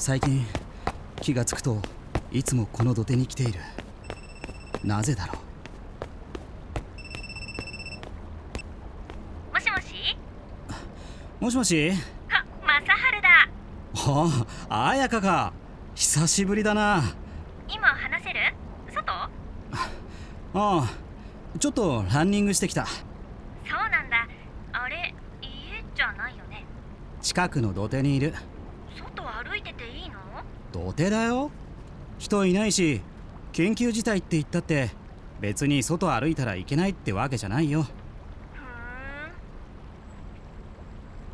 最近気がつくといつもこの土手に来ている。なぜだろもしもし？うもしもし？あ、マサハルだ。ああ綾香か。久しぶりだな。今話せる？外？ああちょっとランニングしてきた。そうなんだ。あれ家じゃないよね？近くの土手にいる土手だよ。人いないし緊急事態って言ったって別に外歩いたらいけないってわけじゃないよ。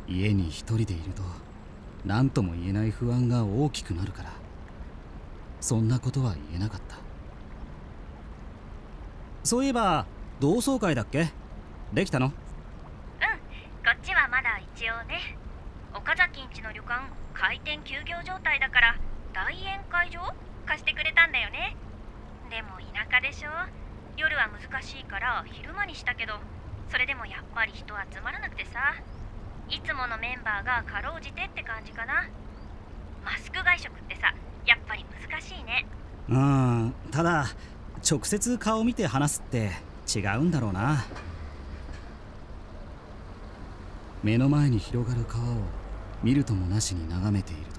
家に一人でいると何とも言えない不安が大きくなるから。そんなことは言えなかった。そういえば同窓会だっけ？できたの？うんこっちはまだ一応ね。岡崎んちの旅館開店休業状態だから。大宴会場？貸してくれたんだよね。でも田舎でしょ？夜は難しいから昼間にしたけどそれでもやっぱり人集まらなくてさ。いつものメンバーがかろうじてって感じかな。マスク外食ってさやっぱり難しいね。うんただ直接顔見て話すって違うんだろうな。目の前に広がる川を見るともなしに眺めていると。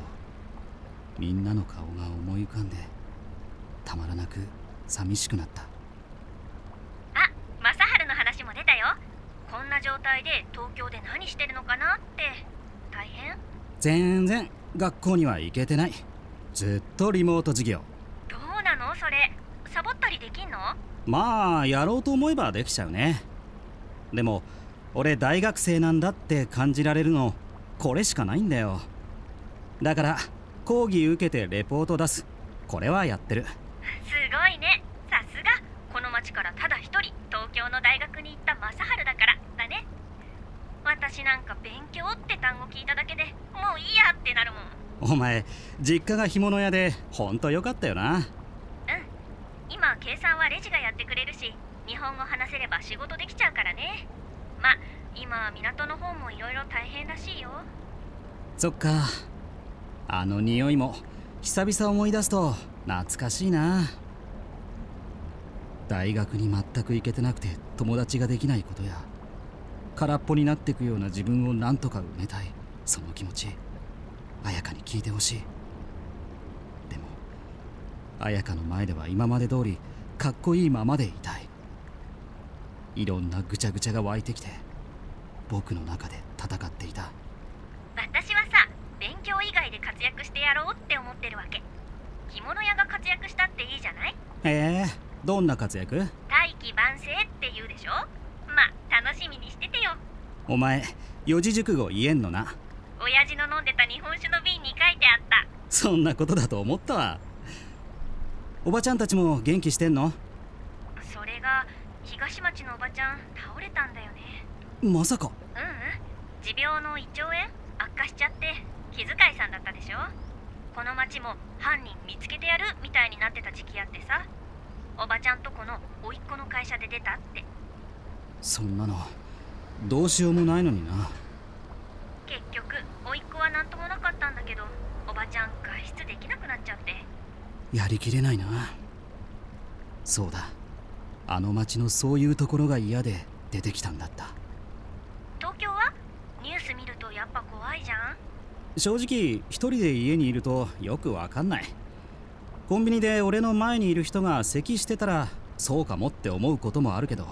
みんなの顔が思い浮かんでたまらなく寂しくなった。あマサハルの話も出たよ。こんな状態で東京で何してるのかなって。大変？全然学校には行けてない。ずっとリモート授業。どうなの？それ。サボったりできんの？まあやろうと思えばできちゃうね。でも俺大学生なんだって感じられるのこれしかないんだよ。だから講義受けてレポート出す。これはやってる。すごいね。さすが。この町からただ一人東京の大学に行ったマサハルだからだね。私なんか勉強って単語聞いただけでもういいやってなるもん。お前実家が干物屋でほんとよかったよな。うん。今計算はレジがやってくれるし日本語話せれば仕事できちゃうからね。ま今港の方もいろいろ大変らしいよ。そっかあの匂いも久々思い出すと懐かしいな。大学に全く行けてなくて友達ができないことや空っぽになってくような自分を何とか埋めたいその気持ち綾香に聞いてほしい。でも綾香の前では今まで通りかっこいいままでいたい。いろんなぐちゃぐちゃが湧いてきて僕の中で戦っていた私はさ勉強以外で活躍してやろうってるわけ。着物屋が活躍したっていいじゃない？ええどんな活躍？大器晩成って言うでしょ？まあ楽しみにしててよ。お前四字熟語言えんのな。親父の飲んでた日本酒の瓶に書いてあった。そんなことだと思ったわ。おばちゃんたちも元気してんの？それが東町のおばちゃん倒れたんだよね。まさか。ううん。持病の胃腸炎？悪化しちゃって気遣いさんだったでしょ？この町も犯人見つけてやるみたいになってた時期あってさ。おばちゃんとこの甥っ子の会社で出たって。そんなのどうしようもないのにな。結局甥っ子は何ともなかったんだけどおばちゃん外出できなくなっちゃって。やりきれないな。そうだ。あの町のそういうところが嫌で出てきたんだった。東京は？ニュース見るとやっぱ怖いじゃん正直一人で家にいるとよくわかんない。コンビニで俺の前にいる人が咳してたらそうかもって思うこともあるけど。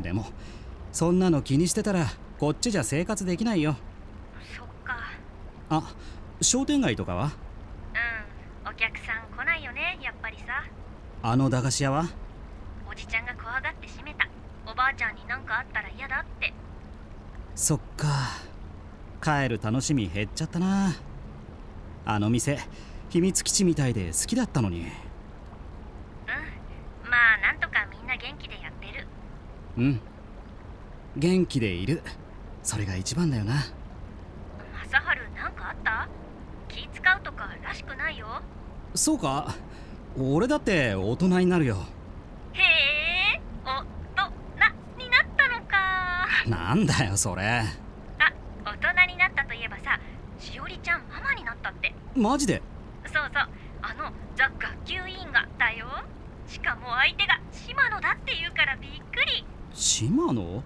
でもそんなの気にしてたらこっちじゃ生活できないよ。そっか。あ商店街とかは？うん。お客さん来ないよねやっぱりさ。あの駄菓子屋は？おじちゃんが怖がって閉めた。おばあちゃんになんかあったら嫌だって。そっか帰る楽しみ減っちゃったな。あの店秘密基地みたいで好きだったのに。うん。まあなんとかみんな元気でやってる。うん。元気でいる。それが一番だよな。正治なんかあった？気使うとからしくないよ。そうか。俺だって大人になるよ。へえ。おとなになったのか。なんだよそれちゃんママになったって。マジで？そうそう。あのザ・学級委員がだよ。しかも相手が島野だって言うからびっくり。島野？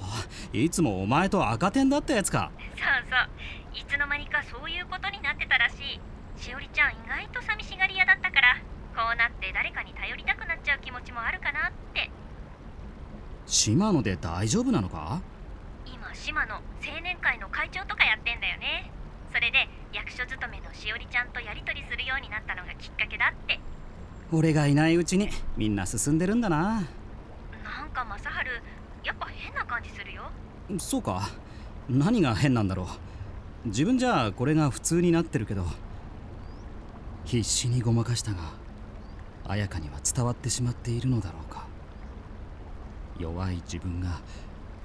あいつもお前と赤点だったやつか。そうそう。いつの間にかそういうことになってたらしい。しおりちゃん意外と寂しがり屋だったからこうなって誰かに頼りたくなっちゃう気持ちもあるかなって。島野で大丈夫なのか？今島野青年会の会長とかやってんだよね勤めのしおりちゃんとやり取りするようになったのがきっかけだって。俺がいないうちにみんな進んでるんだな。なんか正治やっぱ変な感じするよ。そうか。何が変なんだろう。自分じゃこれが普通になってるけど必死にごまかしたが綾香には伝わってしまっているのだろうか。弱い自分が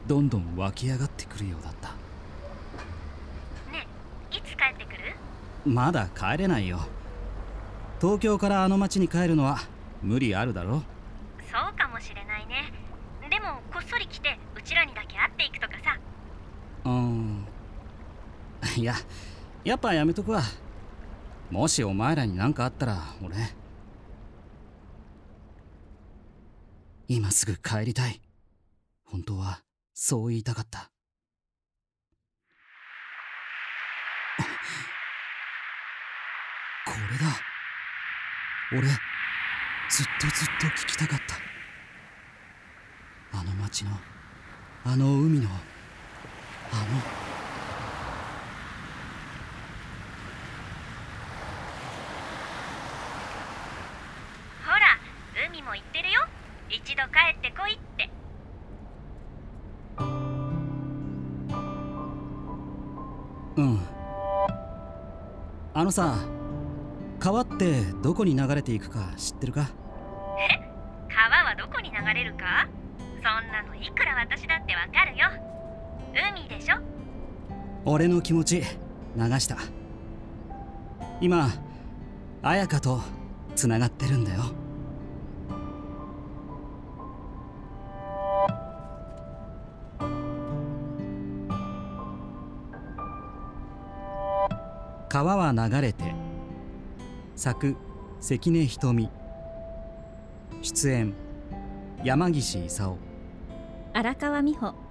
どんどん湧き上がってくるようだったねえいつ帰ってくるまだ帰れないよ。東京からあの町に帰るのは無理あるだろそうかもしれないね。でもこっそり来てうちらにだけ会っていくとかさ。うーん。いややっぱやめとくわ。もしお前らに何かあったら俺今すぐ帰りたい。本当はそう言いたかったれだ。俺ずっとずっと聞きたかった。あの町のあの海のあの。ほら海も行ってるよ。一度帰ってこいって。うん。あのさ川ってどこに流れていくか知ってるか？川はどこに流れるか？そんなのいくら私だってわかるよ。海でしょ？俺の気持ち流した。今綾香とつながってるんだよ。川は流れて作関根瞳。出演山岸勲。荒川美穂。